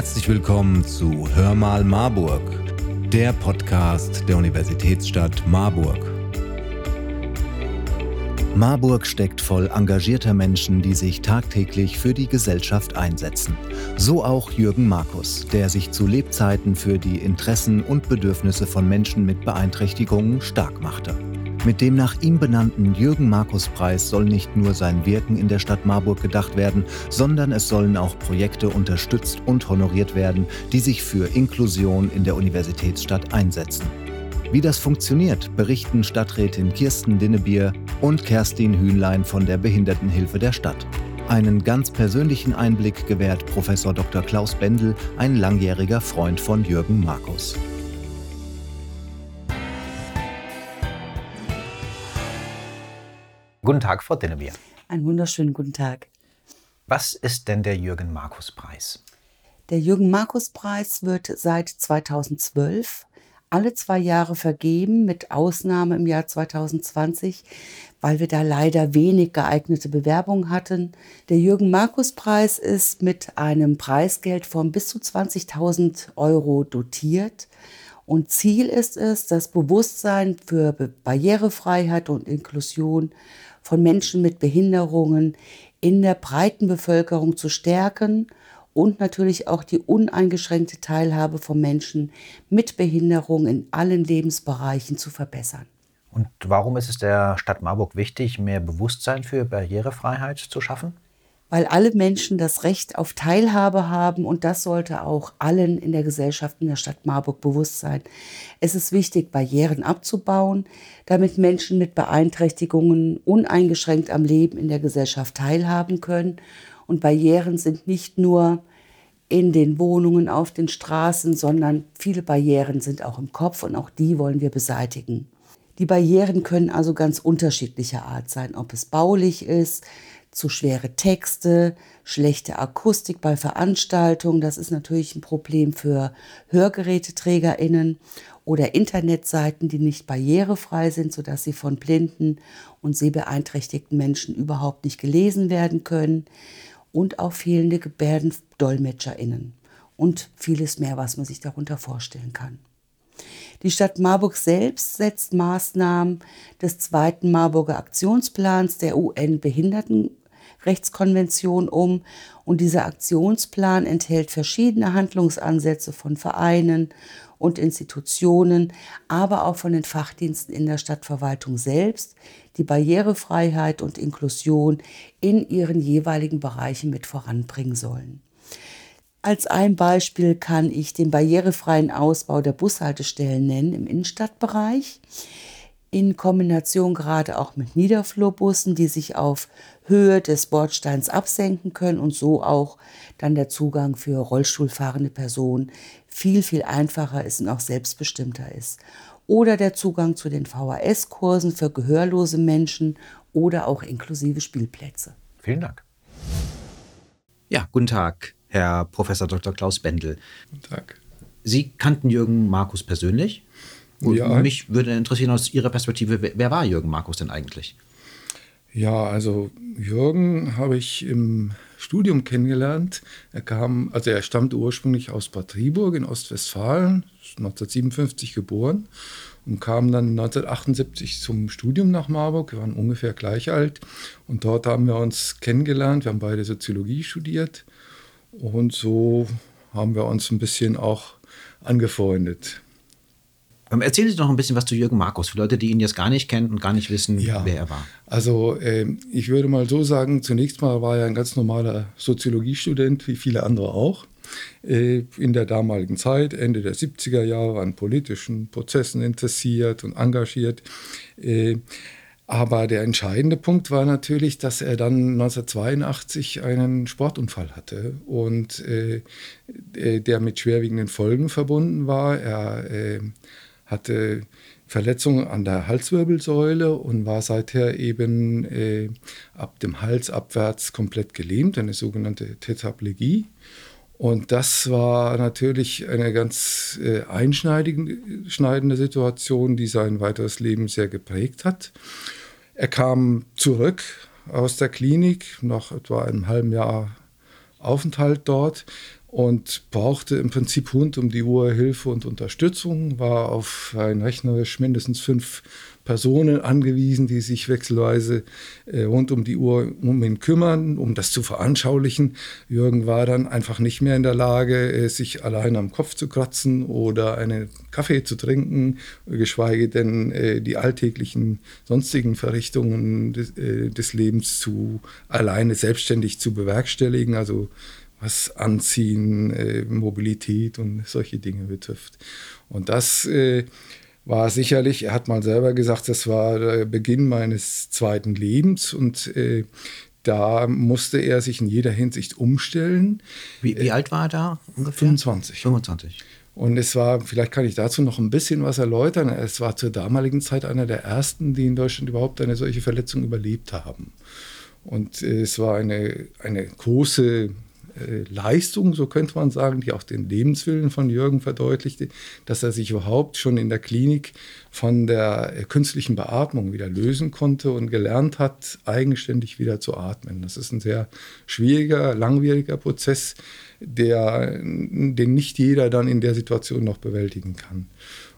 Herzlich willkommen zu Hör mal Marburg, der Podcast der Universitätsstadt Marburg. Marburg steckt voll engagierter Menschen, die sich tagtäglich für die Gesellschaft einsetzen. So auch Jürgen Markus, der sich zu Lebzeiten für die Interessen und Bedürfnisse von Menschen mit Beeinträchtigungen stark machte. Mit dem nach ihm benannten Jürgen-Markus-Preis soll nicht nur sein Wirken in der Stadt Marburg gedacht werden, sondern es sollen auch Projekte unterstützt und honoriert werden, die sich für Inklusion in der Universitätsstadt einsetzen. Wie das funktioniert, berichten Stadträtin Kirsten Dinnebier und Kerstin Hühnlein von der Behindertenhilfe der Stadt. Einen ganz persönlichen Einblick gewährt Professor Dr. Klaus Bendel, ein langjähriger Freund von Jürgen Markus. Guten Tag, Frau Dinnebier. Einen wunderschönen guten Tag. Was ist denn der Jürgen-Markus-Preis? Der Jürgen-Markus-Preis wird seit 2012 alle zwei Jahre vergeben, mit Ausnahme im Jahr 2020, weil wir da leider wenig geeignete Bewerbungen hatten. Der Jürgen-Markus-Preis ist mit einem Preisgeld von bis zu 20.000 Euro dotiert. Und Ziel ist es, das Bewusstsein für Barrierefreiheit und Inklusion von Menschen mit Behinderungen in der breiten Bevölkerung zu stärken und natürlich auch die uneingeschränkte Teilhabe von Menschen mit Behinderung in allen Lebensbereichen zu verbessern. Und warum ist es der Stadt Marburg wichtig, mehr Bewusstsein für Barrierefreiheit zu schaffen? Weil alle Menschen das Recht auf Teilhabe haben und das sollte auch allen in der Gesellschaft in der Stadt Marburg bewusst sein. Es ist wichtig, Barrieren abzubauen, damit Menschen mit Beeinträchtigungen uneingeschränkt am Leben in der Gesellschaft teilhaben können. Und Barrieren sind nicht nur in den Wohnungen, auf den Straßen, sondern viele Barrieren sind auch im Kopf und auch die wollen wir beseitigen. Die Barrieren können also ganz unterschiedlicher Art sein, ob es baulich ist, zu schwere Texte, schlechte Akustik bei Veranstaltungen. Das ist natürlich ein Problem für Hörgeräteträgerinnen oder Internetseiten, die nicht barrierefrei sind, sodass sie von blinden und sehbeeinträchtigten Menschen überhaupt nicht gelesen werden können. Und auch fehlende Gebärdendolmetscherinnen und vieles mehr, was man sich darunter vorstellen kann. Die Stadt Marburg selbst setzt Maßnahmen des zweiten Marburger Aktionsplans der UN-Behinderten Rechtskonvention um. Und dieser Aktionsplan enthält verschiedene Handlungsansätze von Vereinen und Institutionen, aber auch von den Fachdiensten in der Stadtverwaltung selbst, die Barrierefreiheit und Inklusion in ihren jeweiligen Bereichen mit voranbringen sollen. Als ein Beispiel kann ich den barrierefreien Ausbau der Bushaltestellen nennen im Innenstadtbereich in Kombination gerade auch mit Niederflurbussen, die sich auf Höhe des Bordsteins absenken können und so auch dann der Zugang für Rollstuhlfahrende Personen viel, viel einfacher ist und auch selbstbestimmter ist. Oder der Zugang zu den VHS-Kursen für gehörlose Menschen oder auch inklusive Spielplätze. Vielen Dank. Ja, guten Tag, Herr Professor Dr. Klaus Bendel. Guten Tag. Sie kannten Jürgen Markus persönlich? Und ja. mich würde interessieren aus Ihrer Perspektive, wer war Jürgen Markus denn eigentlich? Ja, also Jürgen habe ich im Studium kennengelernt. Er kam, also er stammte ursprünglich aus Bad Triburg in Ostwestfalen, 1957 geboren und kam dann 1978 zum Studium nach Marburg. Wir waren ungefähr gleich alt und dort haben wir uns kennengelernt. Wir haben beide Soziologie studiert und so haben wir uns ein bisschen auch angefreundet. Ähm, erzählen Sie doch ein bisschen was zu Jürgen Markus, für Leute, die ihn jetzt gar nicht kennen und gar nicht wissen, ja, wer er war. Also äh, ich würde mal so sagen, zunächst mal war er ein ganz normaler Soziologiestudent, wie viele andere auch. Äh, in der damaligen Zeit, Ende der 70er Jahre, an politischen Prozessen interessiert und engagiert. Äh, aber der entscheidende Punkt war natürlich, dass er dann 1982 einen Sportunfall hatte und äh, der mit schwerwiegenden Folgen verbunden war. Er hatte Verletzungen an der Halswirbelsäule und war seither eben äh, ab dem Hals abwärts komplett gelähmt, eine sogenannte Tetraplegie. Und das war natürlich eine ganz äh, einschneidende Situation, die sein weiteres Leben sehr geprägt hat. Er kam zurück aus der Klinik nach etwa einem halben Jahr Aufenthalt dort und brauchte im Prinzip rund um die Uhr Hilfe und Unterstützung, war auf ein rechnerisch mindestens fünf Personen angewiesen, die sich wechselweise äh, rund um die Uhr um ihn kümmern, um das zu veranschaulichen. Jürgen war dann einfach nicht mehr in der Lage, äh, sich allein am Kopf zu kratzen oder einen Kaffee zu trinken, geschweige denn äh, die alltäglichen sonstigen Verrichtungen des, äh, des Lebens zu alleine selbstständig zu bewerkstelligen. Also was Anziehen, äh, Mobilität und solche Dinge betrifft. Und das äh, war sicherlich, er hat mal selber gesagt, das war der Beginn meines zweiten Lebens und äh, da musste er sich in jeder Hinsicht umstellen. Wie, wie alt war er da ungefähr? 25. 25. Und es war, vielleicht kann ich dazu noch ein bisschen was erläutern. Es war zur damaligen Zeit einer der ersten, die in Deutschland überhaupt eine solche Verletzung überlebt haben. Und es war eine, eine große äh, Leistung, so könnte man sagen, die auch den Lebenswillen von Jürgen verdeutlichte, dass er sich überhaupt schon in der Klinik von der äh, künstlichen Beatmung wieder lösen konnte und gelernt hat, eigenständig wieder zu atmen. Das ist ein sehr schwieriger, langwieriger Prozess, der, den nicht jeder dann in der Situation noch bewältigen kann.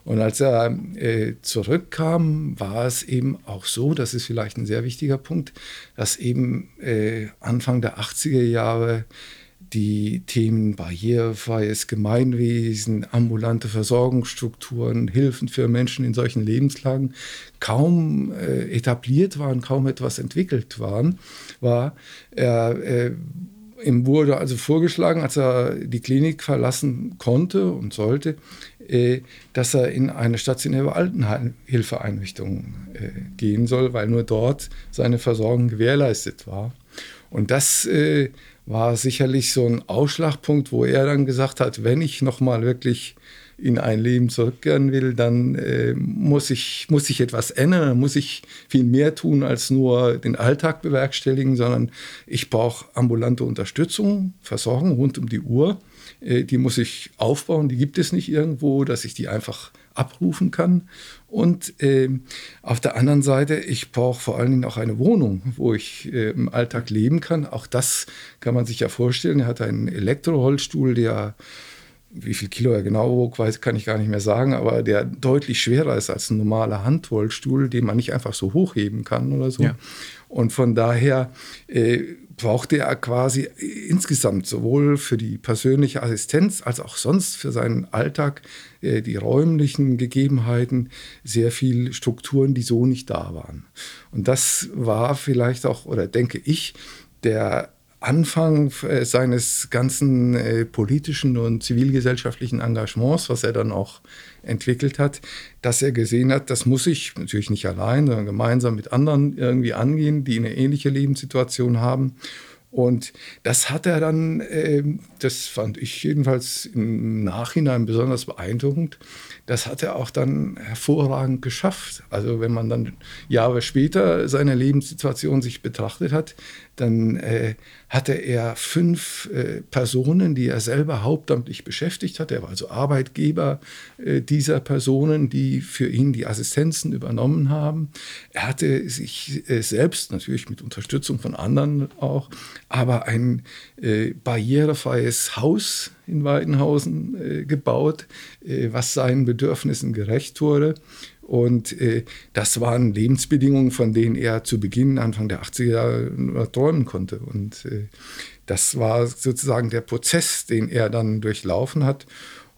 Und als er äh, zurückkam, war es eben auch so, das ist vielleicht ein sehr wichtiger Punkt, dass eben äh, Anfang der 80er Jahre die Themen barrierefreies Gemeinwesen, ambulante Versorgungsstrukturen, Hilfen für Menschen in solchen Lebenslagen kaum äh, etabliert waren, kaum etwas entwickelt waren, war. Er, äh, ihm wurde also vorgeschlagen, als er die Klinik verlassen konnte und sollte, äh, dass er in eine stationäre Altenhilfeeinrichtung äh, gehen soll, weil nur dort seine Versorgung gewährleistet war. Und das äh, war sicherlich so ein Ausschlagpunkt, wo er dann gesagt hat, wenn ich nochmal wirklich in ein Leben zurückkehren will, dann äh, muss, ich, muss ich etwas ändern, muss ich viel mehr tun als nur den Alltag bewerkstelligen, sondern ich brauche ambulante Unterstützung, Versorgung rund um die Uhr. Äh, die muss ich aufbauen, die gibt es nicht irgendwo, dass ich die einfach abrufen kann. Und äh, auf der anderen Seite, ich brauche vor allen Dingen auch eine Wohnung, wo ich äh, im Alltag leben kann. Auch das kann man sich ja vorstellen. Er hat einen Elektroholzstuhl, der wie viel Kilo er genau wog, weiß, kann ich gar nicht mehr sagen, aber der deutlich schwerer ist als ein normaler Handrollstuhl, den man nicht einfach so hochheben kann oder so. Ja. Und von daher äh, brauchte er quasi insgesamt sowohl für die persönliche Assistenz als auch sonst für seinen Alltag äh, die räumlichen Gegebenheiten sehr viel Strukturen, die so nicht da waren. Und das war vielleicht auch, oder denke ich, der Anfang äh, seines ganzen äh, politischen und zivilgesellschaftlichen Engagements, was er dann auch entwickelt hat, dass er gesehen hat, das muss ich natürlich nicht allein, sondern gemeinsam mit anderen irgendwie angehen, die eine ähnliche Lebenssituation haben. Und das hat er dann, äh, das fand ich jedenfalls im Nachhinein besonders beeindruckend, das hat er auch dann hervorragend geschafft. Also wenn man dann Jahre später seine Lebenssituation sich betrachtet hat, dann äh, hatte er fünf äh, Personen, die er selber hauptamtlich beschäftigt hat. Er war also Arbeitgeber äh, dieser Personen, die für ihn die Assistenzen übernommen haben. Er hatte sich äh, selbst, natürlich mit Unterstützung von anderen auch, aber ein äh, barrierefreies Haus in Weidenhausen äh, gebaut, was seinen Bedürfnissen gerecht wurde. Und äh, das waren Lebensbedingungen, von denen er zu Beginn, Anfang der 80er Jahre träumen konnte. Und äh, das war sozusagen der Prozess, den er dann durchlaufen hat.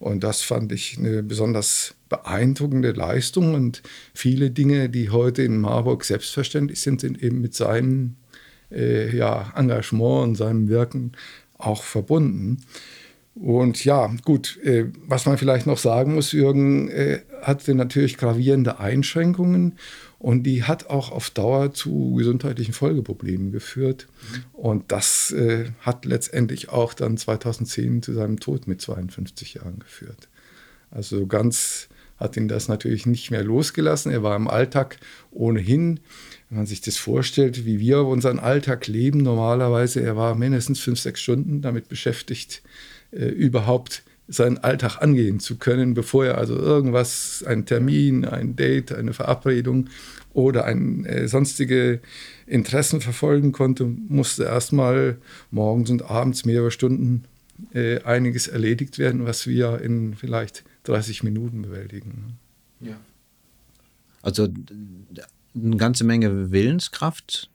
Und das fand ich eine besonders beeindruckende Leistung. Und viele Dinge, die heute in Marburg selbstverständlich sind, sind eben mit seinem äh, ja, Engagement und seinem Wirken auch verbunden. Und ja, gut, äh, was man vielleicht noch sagen muss, Jürgen äh, hatte natürlich gravierende Einschränkungen und die hat auch auf Dauer zu gesundheitlichen Folgeproblemen geführt. Mhm. Und das äh, hat letztendlich auch dann 2010 zu seinem Tod mit 52 Jahren geführt. Also ganz hat ihn das natürlich nicht mehr losgelassen. Er war im Alltag ohnehin, wenn man sich das vorstellt, wie wir unseren Alltag leben, normalerweise, er war mindestens fünf, sechs Stunden damit beschäftigt, äh, überhaupt seinen Alltag angehen zu können, bevor er also irgendwas, ein Termin, ein Date, eine Verabredung oder ein, äh, sonstige Interessen verfolgen konnte, musste erstmal morgens und abends mehrere Stunden äh, einiges erledigt werden, was wir in vielleicht 30 Minuten bewältigen. Ja. Also eine ganze Menge Willenskraft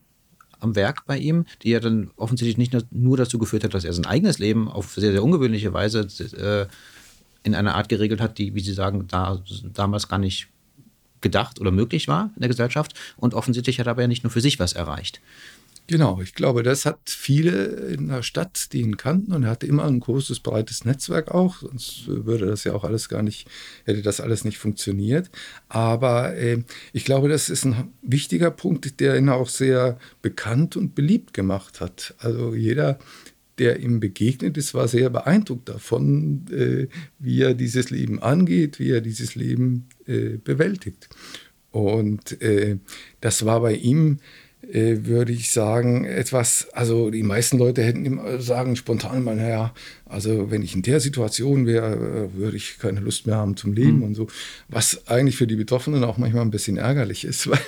am Werk bei ihm, die ja dann offensichtlich nicht nur dazu geführt hat, dass er sein eigenes Leben auf sehr, sehr ungewöhnliche Weise äh, in einer Art geregelt hat, die, wie Sie sagen, da, damals gar nicht gedacht oder möglich war in der Gesellschaft. Und offensichtlich hat er aber ja nicht nur für sich was erreicht. Genau, ich glaube, das hat viele in der Stadt, die ihn kannten und er hatte immer ein großes, breites Netzwerk auch, sonst würde das ja auch alles gar nicht, hätte das alles nicht funktioniert. Aber äh, ich glaube, das ist ein wichtiger Punkt, der ihn auch sehr bekannt und beliebt gemacht hat. Also jeder, der ihm begegnet ist, war sehr beeindruckt davon, äh, wie er dieses Leben angeht, wie er dieses Leben äh, bewältigt. Und äh, das war bei ihm äh, würde ich sagen, etwas, also die meisten Leute hätten immer sagen spontan mal, naja, also wenn ich in der Situation wäre, würde ich keine Lust mehr haben zum Leben mhm. und so. Was eigentlich für die Betroffenen auch manchmal ein bisschen ärgerlich ist, weil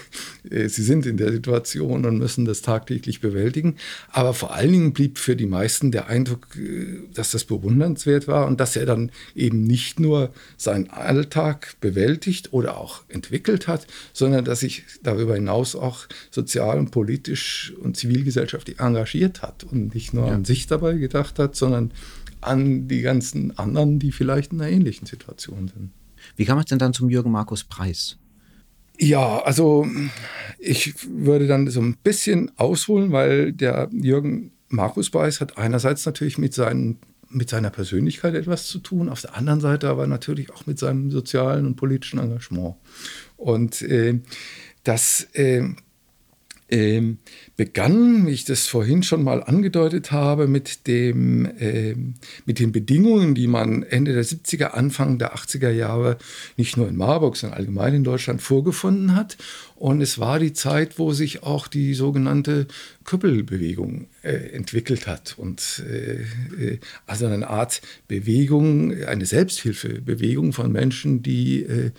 äh, sie sind in der Situation und müssen das tagtäglich bewältigen. Aber vor allen Dingen blieb für die meisten der Eindruck, äh, dass das bewundernswert war und dass er dann eben nicht nur seinen Alltag bewältigt oder auch entwickelt hat, sondern dass sich darüber hinaus auch sozial und politisch und zivilgesellschaftlich engagiert hat und nicht nur ja. an sich dabei gedacht hat, sondern an die ganzen anderen, die vielleicht in einer ähnlichen Situation sind. Wie kam es denn dann zum Jürgen Markus Preis? Ja, also ich würde dann so ein bisschen ausholen, weil der Jürgen Markus Preis hat einerseits natürlich mit, seinen, mit seiner Persönlichkeit etwas zu tun, auf der anderen Seite aber natürlich auch mit seinem sozialen und politischen Engagement. Und äh, das äh, ähm, begann, wie ich das vorhin schon mal angedeutet habe, mit, dem, äh, mit den Bedingungen, die man Ende der 70er, Anfang der 80er Jahre nicht nur in Marburg, sondern allgemein in Deutschland vorgefunden hat. Und es war die Zeit, wo sich auch die sogenannte Küppelbewegung äh, entwickelt hat. Und äh, äh also eine Art Bewegung, eine Selbsthilfebewegung von Menschen, die äh, ähm,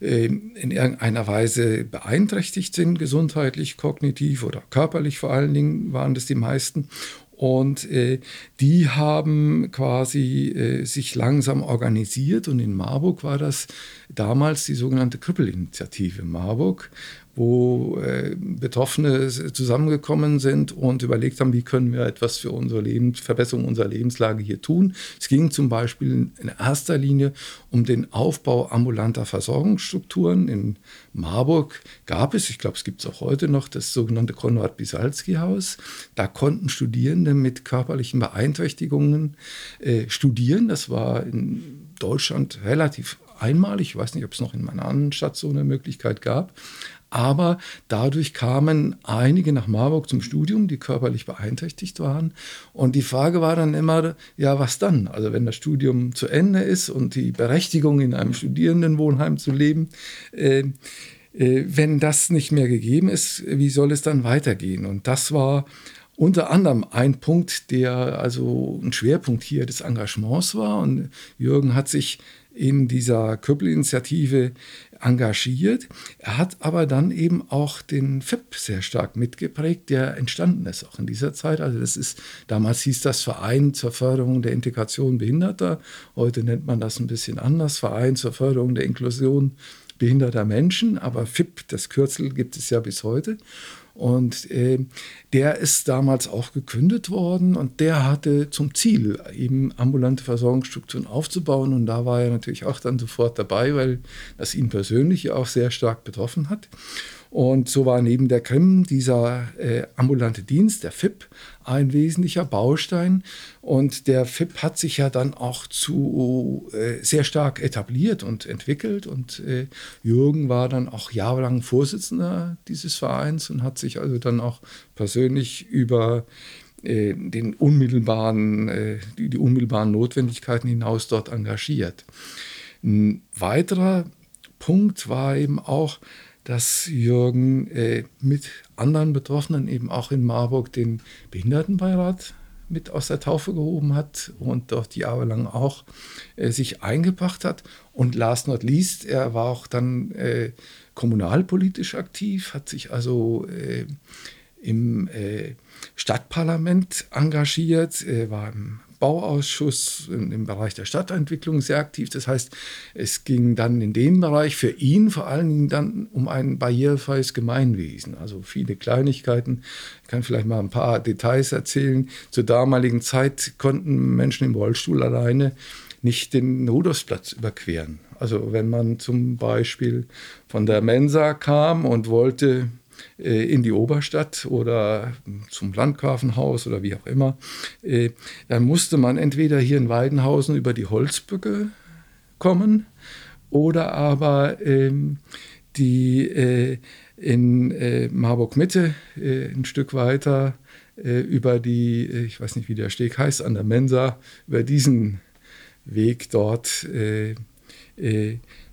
in irgendeiner Weise beeinträchtigt sind, gesundheitlich, kognitiv oder körperlich vor allen Dingen waren das die meisten. Und äh, die haben quasi äh, sich langsam organisiert und in Marburg war das damals die sogenannte Krüppelinitiative Marburg, wo äh, Betroffene zusammengekommen sind und überlegt haben, wie können wir etwas für unsere Lebens Verbesserung unserer Lebenslage hier tun. Es ging zum Beispiel in erster Linie um den Aufbau ambulanter Versorgungsstrukturen. In Marburg gab es, ich glaube, es gibt es auch heute noch, das sogenannte Konrad-Bisalski-Haus. Da konnten Studierende mit körperlichen Beeinträchtigungen äh, studieren. Das war in Deutschland relativ einmalig. Ich weiß nicht, ob es noch in meiner anderen Stadt so eine Möglichkeit gab. Aber dadurch kamen einige nach Marburg zum Studium, die körperlich beeinträchtigt waren. Und die Frage war dann immer, ja, was dann? Also wenn das Studium zu Ende ist und die Berechtigung, in einem Studierendenwohnheim zu leben, äh, äh, wenn das nicht mehr gegeben ist, wie soll es dann weitergehen? Und das war unter anderem ein Punkt, der also ein Schwerpunkt hier des Engagements war. Und Jürgen hat sich in dieser Köppel-Initiative engagiert. Er hat aber dann eben auch den FIP sehr stark mitgeprägt, der entstanden ist auch in dieser Zeit. Also das ist, damals hieß das Verein zur Förderung der Integration Behinderter. Heute nennt man das ein bisschen anders, Verein zur Förderung der Inklusion behinderter Menschen. Aber FIP, das Kürzel gibt es ja bis heute. Und äh, der ist damals auch gekündigt worden und der hatte zum Ziel, eben ambulante Versorgungsstrukturen aufzubauen. Und da war er natürlich auch dann sofort dabei, weil das ihn persönlich auch sehr stark betroffen hat. Und so war neben der Krim dieser äh, ambulante Dienst, der FIP, ein wesentlicher Baustein. Und der FIP hat sich ja dann auch zu äh, sehr stark etabliert und entwickelt. Und äh, Jürgen war dann auch jahrelang Vorsitzender dieses Vereins und hat sich also dann auch persönlich über äh, den unmittelbaren, äh, die, die unmittelbaren Notwendigkeiten hinaus dort engagiert. Ein weiterer Punkt war eben auch, dass Jürgen äh, mit anderen Betroffenen eben auch in Marburg den Behindertenbeirat mit aus der Taufe gehoben hat und dort jahrelang auch äh, sich eingebracht hat. Und last not least, er war auch dann äh, kommunalpolitisch aktiv, hat sich also äh, im äh, Stadtparlament engagiert, war im Bauausschuss im Bereich der Stadtentwicklung sehr aktiv. Das heißt, es ging dann in dem Bereich für ihn vor allen Dingen dann um ein barrierefreies Gemeinwesen. Also viele Kleinigkeiten. Ich kann vielleicht mal ein paar Details erzählen. Zur damaligen Zeit konnten Menschen im Rollstuhl alleine nicht den Rudolfsplatz überqueren. Also wenn man zum Beispiel von der Mensa kam und wollte in die Oberstadt oder zum Landgrafenhaus oder wie auch immer, äh, dann musste man entweder hier in Weidenhausen über die Holzbücke kommen oder aber ähm, die äh, in Marburg Mitte ein Stück weiter über die, ich weiß nicht, wie der Steg heißt, an der Mensa, über diesen Weg dort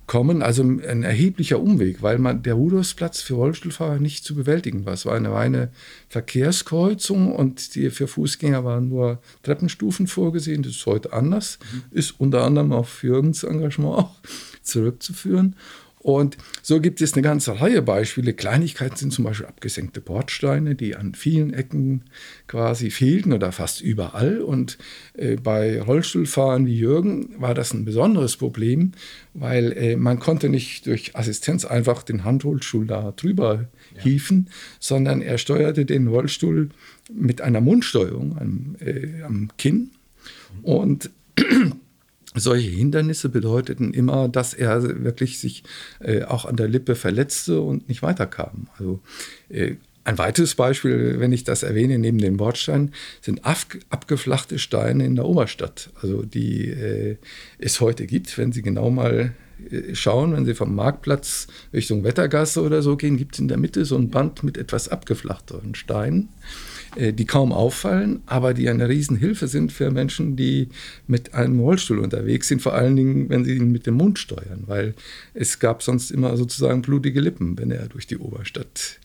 kommen. Also ein erheblicher Umweg, weil man der Rudolfsplatz für Rollstuhlfahrer nicht zu bewältigen war. Es war eine reine Verkehrskreuzung und die für Fußgänger waren nur Treppenstufen vorgesehen. Das ist heute anders. Mhm. Ist unter anderem auf Jürgens Engagement auch zurückzuführen. Und so gibt es eine ganze Reihe Beispiele. Kleinigkeiten sind zum Beispiel abgesenkte Bordsteine, die an vielen Ecken quasi fehlten oder fast überall. Und äh, bei Rollstuhlfahrern wie Jürgen war das ein besonderes Problem, weil äh, man konnte nicht durch Assistenz einfach den Handrollstuhl da drüber ja. hieven, sondern er steuerte den Rollstuhl mit einer Mundsteuerung am, äh, am Kinn. Und solche Hindernisse bedeuteten immer, dass er wirklich sich äh, auch an der Lippe verletzte und nicht weiterkam. Also äh, ein weiteres Beispiel, wenn ich das erwähne, neben den Bordsteinen, sind abgeflachte Steine in der Oberstadt, also die äh, es heute gibt. Wenn Sie genau mal äh, schauen, wenn Sie vom Marktplatz Richtung Wettergasse oder so gehen, gibt es in der Mitte so ein Band mit etwas abgeflachteren Steinen. Äh, die kaum auffallen, aber die eine Riesenhilfe sind für Menschen, die mit einem Rollstuhl unterwegs sind, vor allen Dingen, wenn sie ihn mit dem Mund steuern, weil es gab sonst immer sozusagen blutige Lippen, wenn er durch die Oberstadt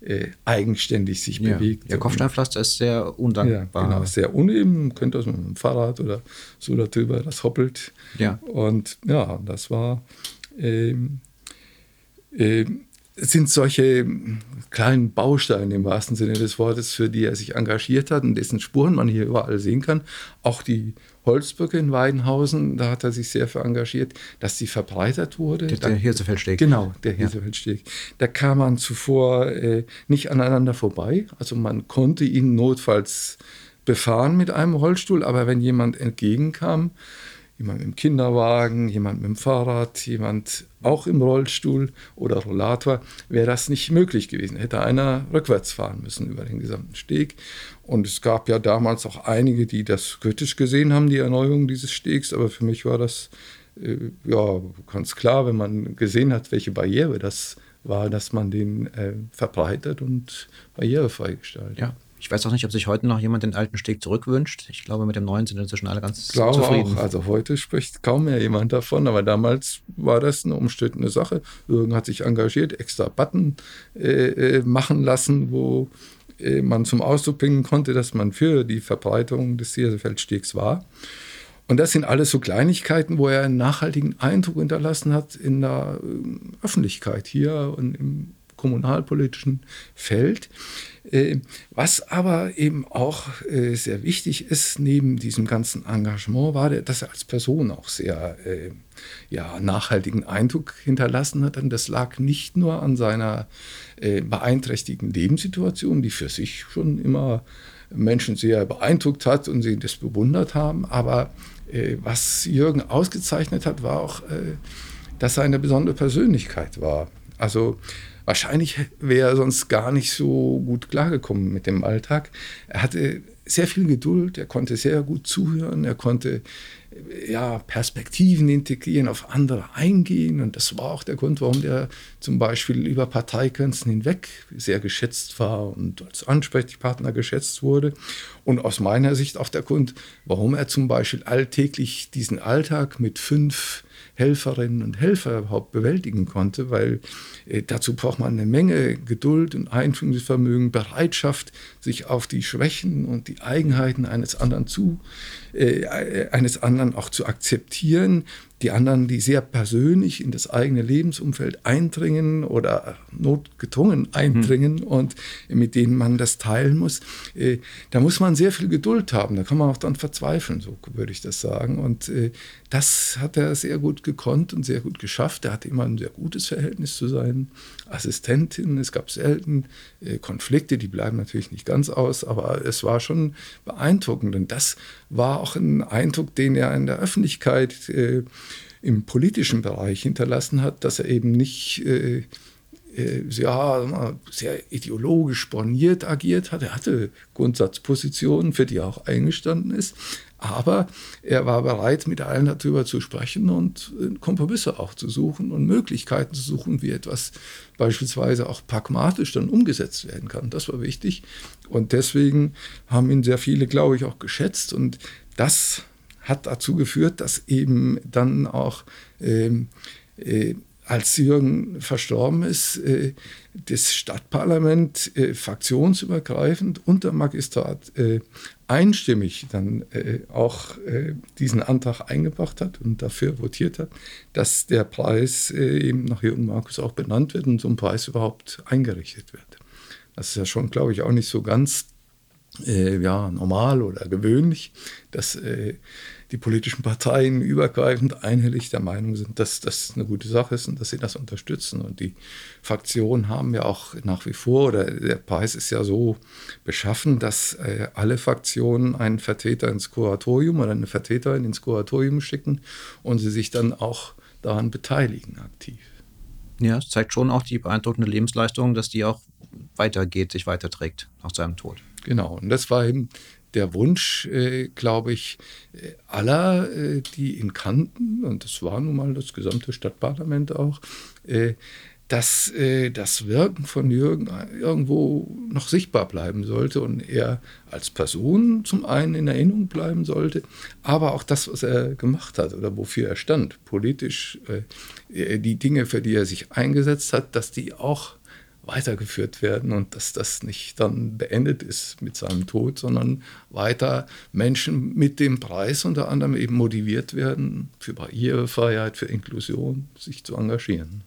äh, eigenständig sich ja. bewegt. Der Kopfsteinpflaster ist sehr undankbar. Ja, genau, sehr uneben, könnte das mit dem Fahrrad oder so darüber, das hoppelt. Ja. Und ja, das war ähm, ähm, sind solche kleinen Bausteine im wahrsten Sinne des Wortes, für die er sich engagiert hat und dessen Spuren man hier überall sehen kann. Auch die Holzbrücke in Weidenhausen, da hat er sich sehr für engagiert, dass sie verbreitert wurde. Der, der Hirsefeldsteg. Genau, der Hirsefeldsteg. Ja. Da kam man zuvor äh, nicht aneinander vorbei. Also man konnte ihn notfalls befahren mit einem Rollstuhl, aber wenn jemand entgegenkam, jemand im Kinderwagen, jemand mit dem Fahrrad, jemand auch im Rollstuhl oder Rollator, wäre das nicht möglich gewesen. Hätte einer rückwärts fahren müssen über den gesamten Steg. Und es gab ja damals auch einige, die das kritisch gesehen haben, die Erneuerung dieses Stegs. Aber für mich war das äh, ja ganz klar, wenn man gesehen hat, welche Barriere das war, dass man den äh, verbreitet und barrierefrei gestaltet. Ja. Ich weiß auch nicht, ob sich heute noch jemand den alten Steg zurückwünscht. Ich glaube, mit dem neuen sind inzwischen alle ganz ich glaube zufrieden. Auch. Also heute spricht kaum mehr jemand davon, aber damals war das eine umstrittene Sache. Irgend hat sich engagiert, extra Button äh, äh, machen lassen, wo äh, man zum Ausdruck bringen konnte, dass man für die Verbreitung des Siersefeldstegs war. Und das sind alles so Kleinigkeiten, wo er einen nachhaltigen Eindruck hinterlassen hat in der äh, Öffentlichkeit hier und im kommunalpolitischen Feld. Äh, was aber eben auch äh, sehr wichtig ist, neben diesem ganzen Engagement, war, dass er als Person auch sehr äh, ja, nachhaltigen Eindruck hinterlassen hat. Und das lag nicht nur an seiner beeinträchtigten Lebenssituation, die für sich schon immer Menschen sehr beeindruckt hat und sie das bewundert haben, aber was Jürgen ausgezeichnet hat, war auch, dass er eine besondere Persönlichkeit war. Also Wahrscheinlich wäre er sonst gar nicht so gut klargekommen mit dem Alltag. Er hatte sehr viel Geduld, er konnte sehr gut zuhören, er konnte ja, Perspektiven integrieren, auf andere eingehen. Und das war auch der Grund, warum der zum Beispiel über Parteigrenzen hinweg sehr geschätzt war und als Ansprechpartner geschätzt wurde. Und aus meiner Sicht auch der Grund, warum er zum Beispiel alltäglich diesen Alltag mit fünf Helferinnen und Helfer überhaupt bewältigen konnte, weil äh, dazu braucht man eine Menge Geduld und Einfühlungsvermögen, Bereitschaft, sich auf die Schwächen und die Eigenheiten eines anderen zu, äh, eines anderen auch zu akzeptieren, die anderen, die sehr persönlich in das eigene Lebensumfeld eindringen oder notgedrungen eindringen mhm. und mit denen man das teilen muss. Äh, da muss man sehr viel Geduld haben. Da kann man auch dann verzweifeln, so würde ich das sagen. Und äh, das hat er sehr gut gekonnt und sehr gut geschafft. Er hatte immer ein sehr gutes Verhältnis zu seinen Assistentinnen. Es gab selten äh, Konflikte, die bleiben natürlich nicht ganz aus, aber es war schon beeindruckend. Und das war auch ein Eindruck, den er in der Öffentlichkeit äh, im politischen Bereich hinterlassen hat, dass er eben nicht äh, äh, ja, sehr ideologisch borniert agiert hat. Er hatte Grundsatzpositionen, für die er auch eingestanden ist. Aber er war bereit, mit allen darüber zu sprechen und äh, Kompromisse auch zu suchen und Möglichkeiten zu suchen, wie etwas beispielsweise auch pragmatisch dann umgesetzt werden kann. Das war wichtig. Und deswegen haben ihn sehr viele, glaube ich, auch geschätzt. Und das hat dazu geführt, dass eben dann auch ähm, äh, als Jürgen verstorben ist, äh, das Stadtparlament äh, fraktionsübergreifend und der Magistrat äh, einstimmig dann äh, auch äh, diesen Antrag eingebracht hat und dafür votiert hat, dass der Preis eben nach Jürgen Markus auch benannt wird und so ein Preis überhaupt eingerichtet wird. Das ist ja schon, glaube ich, auch nicht so ganz ja, normal oder gewöhnlich, dass die politischen Parteien übergreifend einhellig der Meinung sind, dass das eine gute Sache ist und dass sie das unterstützen. Und die Fraktionen haben ja auch nach wie vor, oder der Preis ist ja so beschaffen, dass äh, alle Fraktionen einen Vertreter ins Kuratorium oder eine Vertreterin ins Kuratorium schicken und sie sich dann auch daran beteiligen aktiv. Ja, es zeigt schon auch die beeindruckende Lebensleistung, dass die auch weitergeht, sich weiterträgt nach seinem Tod. Genau, und das war eben der Wunsch, äh, glaube ich, äh, aller, äh, die ihn kannten, und das war nun mal das gesamte Stadtparlament auch, äh, dass äh, das Wirken von Jürgen irgendwo noch sichtbar bleiben sollte und er als Person zum einen in Erinnerung bleiben sollte, aber auch das, was er gemacht hat oder wofür er stand, politisch, äh, die Dinge, für die er sich eingesetzt hat, dass die auch weitergeführt werden und dass das nicht dann beendet ist mit seinem Tod, sondern weiter Menschen mit dem Preis unter anderem eben motiviert werden, für Barrierefreiheit, für Inklusion sich zu engagieren.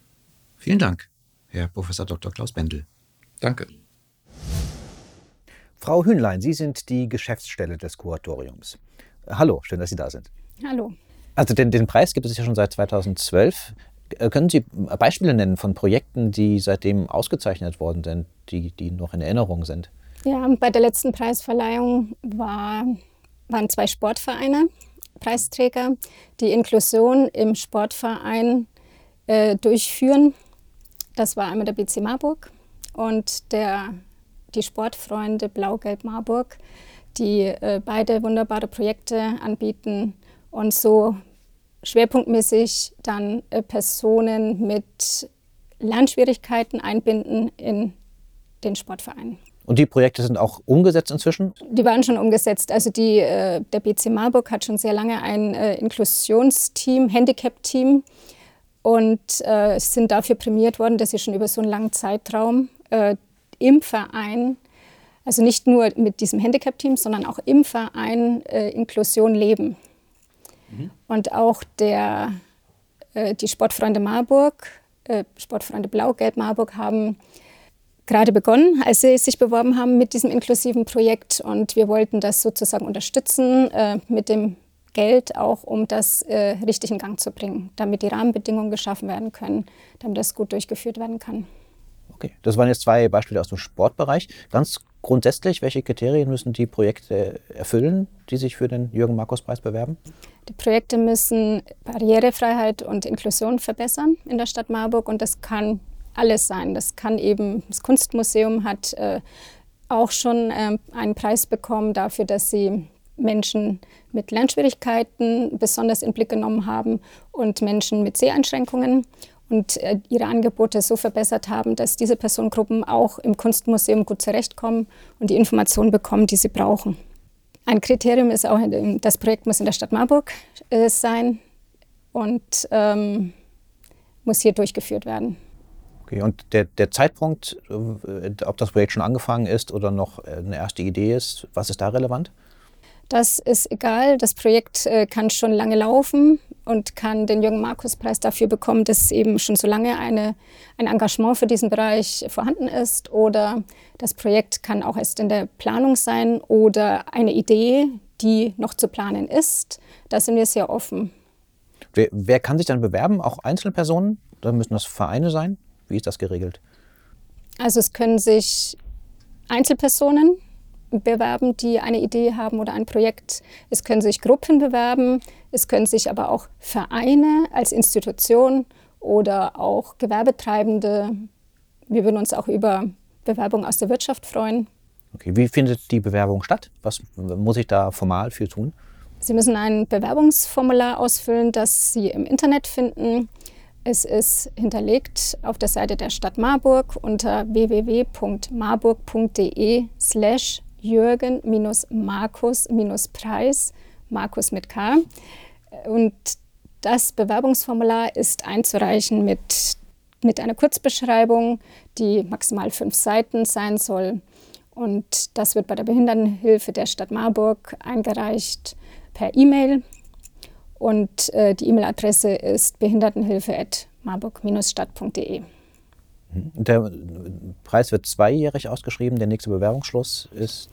Vielen Dank, Herr Professor Dr. Klaus Bendel. Danke. Frau Hühnlein, Sie sind die Geschäftsstelle des Kuratoriums. Hallo, schön, dass Sie da sind. Hallo. Also den, den Preis gibt es ja schon seit 2012. Äh, können Sie Beispiele nennen von Projekten, die seitdem ausgezeichnet worden sind, die, die noch in Erinnerung sind? Ja, bei der letzten Preisverleihung war, waren zwei Sportvereine Preisträger, die Inklusion im Sportverein äh, durchführen. Das war einmal der BC Marburg und der, die Sportfreunde Blau-Gelb Marburg, die äh, beide wunderbare Projekte anbieten und so schwerpunktmäßig dann äh, Personen mit Lernschwierigkeiten einbinden in den Sportverein. Und die Projekte sind auch umgesetzt inzwischen? Die waren schon umgesetzt. Also die, äh, der BC Marburg hat schon sehr lange ein äh, Inklusionsteam, Handicap-Team und sind dafür prämiert worden, dass sie schon über so einen langen Zeitraum im Verein, also nicht nur mit diesem Handicap-Team, sondern auch im Verein äh, Inklusion leben. Mhm. Und auch der, äh, die Sportfreunde Marburg, äh, Sportfreunde Blau-Gelb Marburg haben gerade begonnen, als sie sich beworben haben mit diesem inklusiven Projekt. Und wir wollten das sozusagen unterstützen äh, mit dem Geld auch, um das äh, richtig in Gang zu bringen, damit die Rahmenbedingungen geschaffen werden können, damit das gut durchgeführt werden kann. Okay, das waren jetzt zwei Beispiele aus dem Sportbereich. Ganz grundsätzlich, welche Kriterien müssen die Projekte erfüllen, die sich für den Jürgen Markus Preis bewerben? Die Projekte müssen Barrierefreiheit und Inklusion verbessern in der Stadt Marburg und das kann alles sein. Das kann eben, das Kunstmuseum hat äh, auch schon äh, einen Preis bekommen dafür, dass sie Menschen mit Lernschwierigkeiten besonders in Blick genommen haben und Menschen mit Seheinschränkungen und äh, ihre Angebote so verbessert haben, dass diese Personengruppen auch im Kunstmuseum gut zurechtkommen und die Informationen bekommen, die sie brauchen. Ein Kriterium ist auch, das Projekt muss in der Stadt Marburg äh, sein und ähm, muss hier durchgeführt werden. Okay, und der, der Zeitpunkt, äh, ob das Projekt schon angefangen ist oder noch eine erste Idee ist, was ist da relevant? Das ist egal. Das Projekt äh, kann schon lange laufen und kann den Jürgen Markus Preis dafür bekommen, dass eben schon so lange eine, ein Engagement für diesen Bereich vorhanden ist oder das Projekt kann auch erst in der Planung sein oder eine Idee, die noch zu planen ist. Da sind wir sehr offen. Wer, wer kann sich dann bewerben? Auch Einzelpersonen? Oder müssen das Vereine sein? Wie ist das geregelt? Also es können sich Einzelpersonen bewerben, die eine Idee haben oder ein Projekt. Es können sich Gruppen bewerben, es können sich aber auch Vereine als Institution oder auch Gewerbetreibende. Wir würden uns auch über Bewerbung aus der Wirtschaft freuen. Okay, wie findet die Bewerbung statt? Was muss ich da formal für tun? Sie müssen ein Bewerbungsformular ausfüllen, das Sie im Internet finden. Es ist hinterlegt auf der Seite der Stadt Marburg unter www.marburg.de slash Jürgen-Markus-Preis, Markus mit K. Und das Bewerbungsformular ist einzureichen mit, mit einer Kurzbeschreibung, die maximal fünf Seiten sein soll. Und das wird bei der Behindertenhilfe der Stadt Marburg eingereicht per E-Mail. Und äh, die E-Mail-Adresse ist behindertenhilfe.marburg-stadt.de. Der Preis wird zweijährig ausgeschrieben. Der nächste Bewerbungsschluss ist?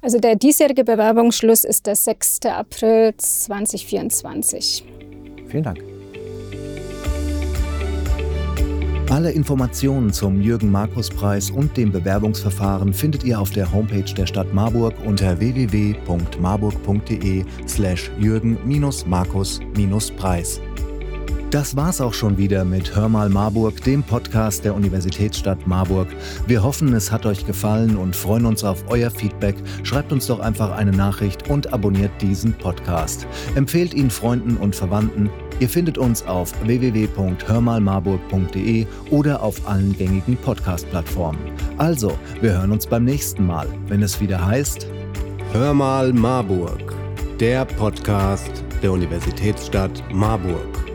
Also der diesjährige Bewerbungsschluss ist der 6. April 2024. Vielen Dank. Alle Informationen zum Jürgen-Markus-Preis und dem Bewerbungsverfahren findet ihr auf der Homepage der Stadt Marburg unter www.marburg.de slash Jürgen-Markus-Preis. Das war's auch schon wieder mit Hör mal Marburg, dem Podcast der Universitätsstadt Marburg. Wir hoffen, es hat euch gefallen und freuen uns auf euer Feedback. Schreibt uns doch einfach eine Nachricht und abonniert diesen Podcast. Empfehlt ihn Freunden und Verwandten. Ihr findet uns auf www.hörmalmarburg.de oder auf allen gängigen Podcast-Plattformen. Also, wir hören uns beim nächsten Mal, wenn es wieder heißt Hör mal Marburg, der Podcast der Universitätsstadt Marburg.